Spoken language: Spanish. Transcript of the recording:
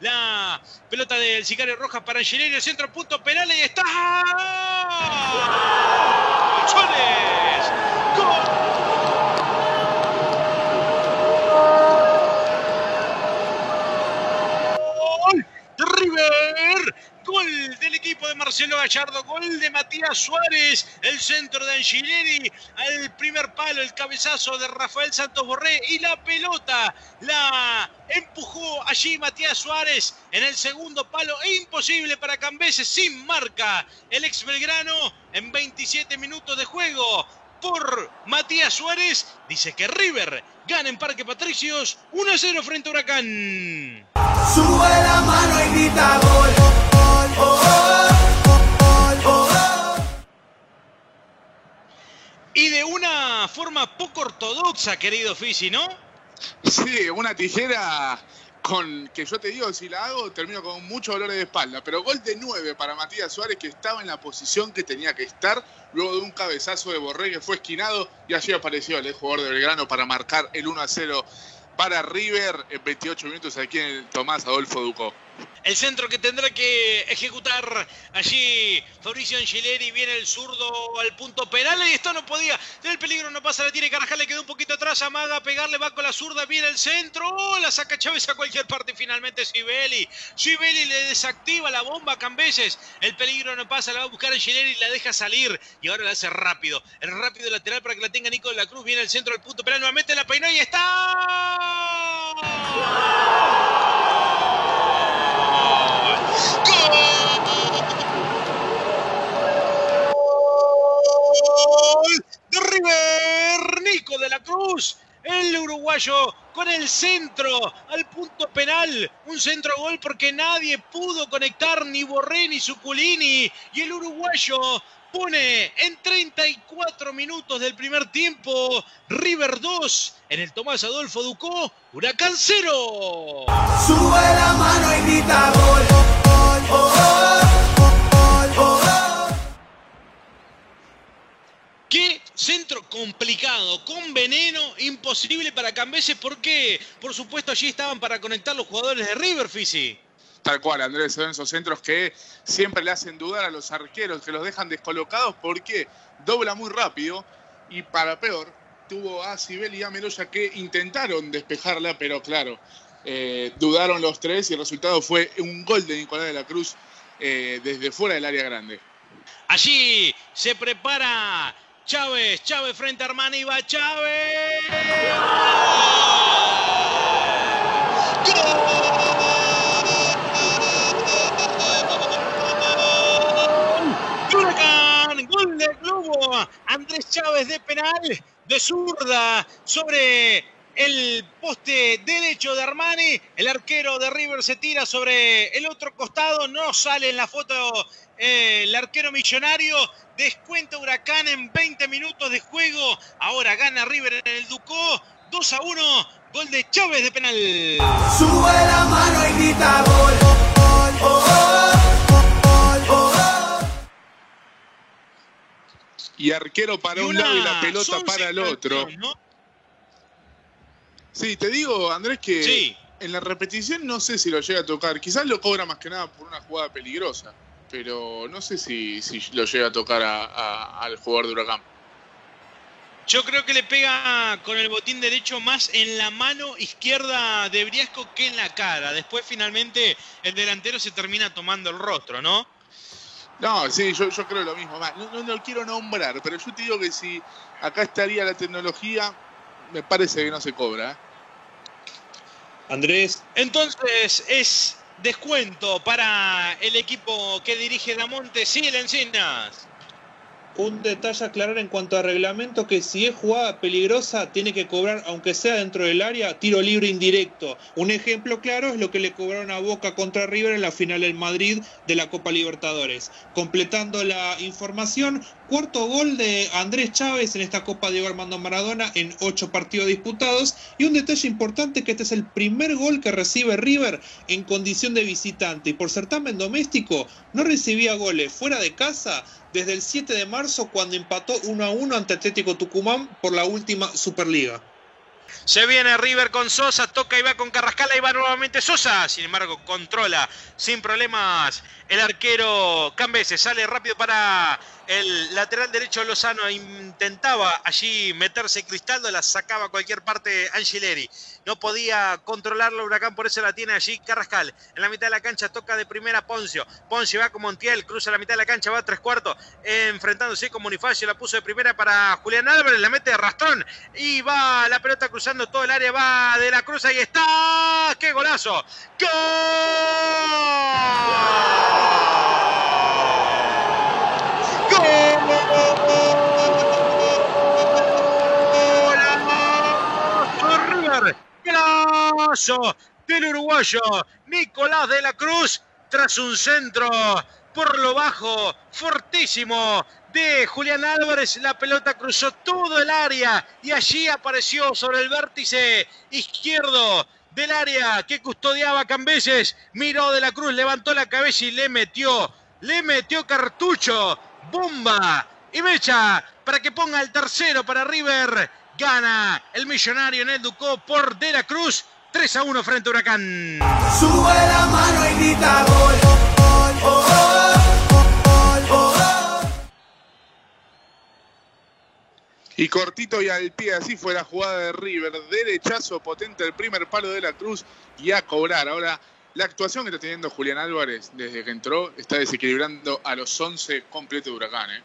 La pelota del Sicario Rojas para Angelini, el centro punto penal y está. Suárez. Gol de River. Gol del equipo de Marcelo Gallardo, gol de Matías Suárez, el centro de Angileri, al primer palo, el cabezazo de Rafael Santos Borré y la pelota la empujó allí Matías Suárez en el segundo palo, imposible para Cambeses, sin marca el ex Belgrano en 27 minutos de juego por Matías Suárez. Dice que River gana en Parque Patricios 1-0 frente a Huracán. Sube la mano y grita gol. gol, gol, Y de una forma poco ortodoxa, querido Fisi, ¿no? Sí, una tijera con que yo te digo, si la hago, termino con mucho dolor de espalda. Pero gol de 9 para Matías Suárez, que estaba en la posición que tenía que estar, luego de un cabezazo de Borré que fue esquinado, y allí apareció el jugador de Belgrano para marcar el 1 a 0 para River en 28 minutos aquí en el Tomás Adolfo Ducó. El centro que tendrá que ejecutar allí Fabricio Angeleri. Viene el zurdo al punto penal. Y esto no podía. El peligro no pasa. La tiene Carajal. Le quedó un poquito atrás. Amaga a pegarle. Va con la zurda. Viene el centro. Oh, la saca Chávez a cualquier parte. Finalmente Sibeli. Sibeli le desactiva la bomba a Cambeses. El peligro no pasa. La va a buscar Angeleri. La deja salir. Y ahora la hace rápido. El rápido lateral para que la tenga Nico de la Cruz. Viene el centro del punto penal. Nuevamente la peinó y está. De River, Nico de la Cruz, el uruguayo con el centro al punto penal, un centro gol porque nadie pudo conectar ni Borré ni Suculini y el uruguayo pone en 34 minutos del primer tiempo River 2 en el Tomás Adolfo Ducó, Huracán 0. Sube la mano y grita gol. Con veneno, imposible para Cambeses, porque por supuesto allí estaban para conectar los jugadores de River, Fisi. Tal cual, Andrés, son esos centros que siempre le hacen dudar a los arqueros, que los dejan descolocados porque dobla muy rápido y para peor, tuvo a Sibel y a Meloya que intentaron despejarla, pero claro, eh, dudaron los tres y el resultado fue un gol de Nicolás de la Cruz eh, desde fuera del área grande. Allí se prepara Chávez, Chávez frente a Armani, va Chávez. ¡Gol! ¡Gol del Globo! Andrés Chávez de penal, de zurda, sobre el poste derecho de Armani. El arquero de River se tira sobre el otro costado. No sale en la foto eh, el arquero millonario. Descuenta Huracán en 20 minutos de juego. Ahora gana River en el Ducó. 2 a 1. Gol de Chávez de penal. Sube la mano y grita gol. gol, gol, gol, gol. Y arquero para Y un lado y la pelota para el otro. Sí, te digo, Andrés, que Sí. en la repetición no sé si lo llega a tocar. Quizás lo cobra más que nada por una jugada peligrosa, pero no sé si, si lo llega a tocar a- a- al jugador de Huracán. Yo creo que le pega con el botín derecho más en la mano izquierda de Briasco que en la cara. Después finalmente el delantero se termina tomando el rostro, ¿no? No, sí, yo, yo creo lo mismo. No, no lo quiero nombrar, pero yo te digo que si acá estaría la tecnología, me parece que no se cobra. Andrés, Entonces es descuento para el equipo que dirige Damonte. Sí, el Encinas. Un detalle a aclarar en cuanto a reglamento que si es jugada peligrosa tiene que cobrar, aunque sea dentro del área, tiro libre indirecto. Un ejemplo claro es lo que le cobraron a Boca contra River en la final del Madrid de la Copa Libertadores. Completando la información, cuarto gol de Andrés Chávez en esta Copa Diego Armando Maradona en ocho partidos disputados. Y un detalle importante que este es el primer gol que recibe River en condición de visitante y por certamen doméstico no recibía goles fuera de casa desde el 7 de marzo cuando empató 1 a 1 ante Atlético Tucumán por la última Superliga. Se viene River con Sosa, toca y va con Carrascal, y va nuevamente Sosa. Sin embargo, controla sin problemas el arquero Cambese. Sale rápido para el lateral derecho Lozano. Intentaba allí meterse Cristaldo, la sacaba a cualquier parte Angileri. No podía controlarlo Huracán, por eso la tiene allí Carrascal. En la mitad de la cancha toca de primera Poncio. Poncio va con Montiel, cruza la mitad de la cancha, va a tres cuartos, enfrentándose con Bonifacio. La puso de primera para Julián Álvarez, la mete de rastrón y va la pelota cruzando todo el área. Va de la cruz, ahí está. ¡Qué golazo! ¡Gol! Del uruguayo Nicolás de la Cruz tras un centro por lo bajo, fortísimo de Julián Álvarez. La pelota cruzó todo el área y allí apareció sobre el vértice izquierdo del área que custodiaba Cambeses. Miró de la Cruz, levantó la cabeza y le metió, le metió cartucho, bomba y mecha para que ponga el tercero para River. Gana el millonario en el Ducó por De la Cruz. 3 a 1 frente a Huracán. Sube la mano y grita gol. Oh, oh, oh, Y cortito y al pie, así fue la jugada de River. Derechazo potente el primer palo de la Cruz y a cobrar. Ahora, la actuación que está teniendo Julián Álvarez desde que entró está desequilibrando a los 11 completos de Huracán. ¿eh?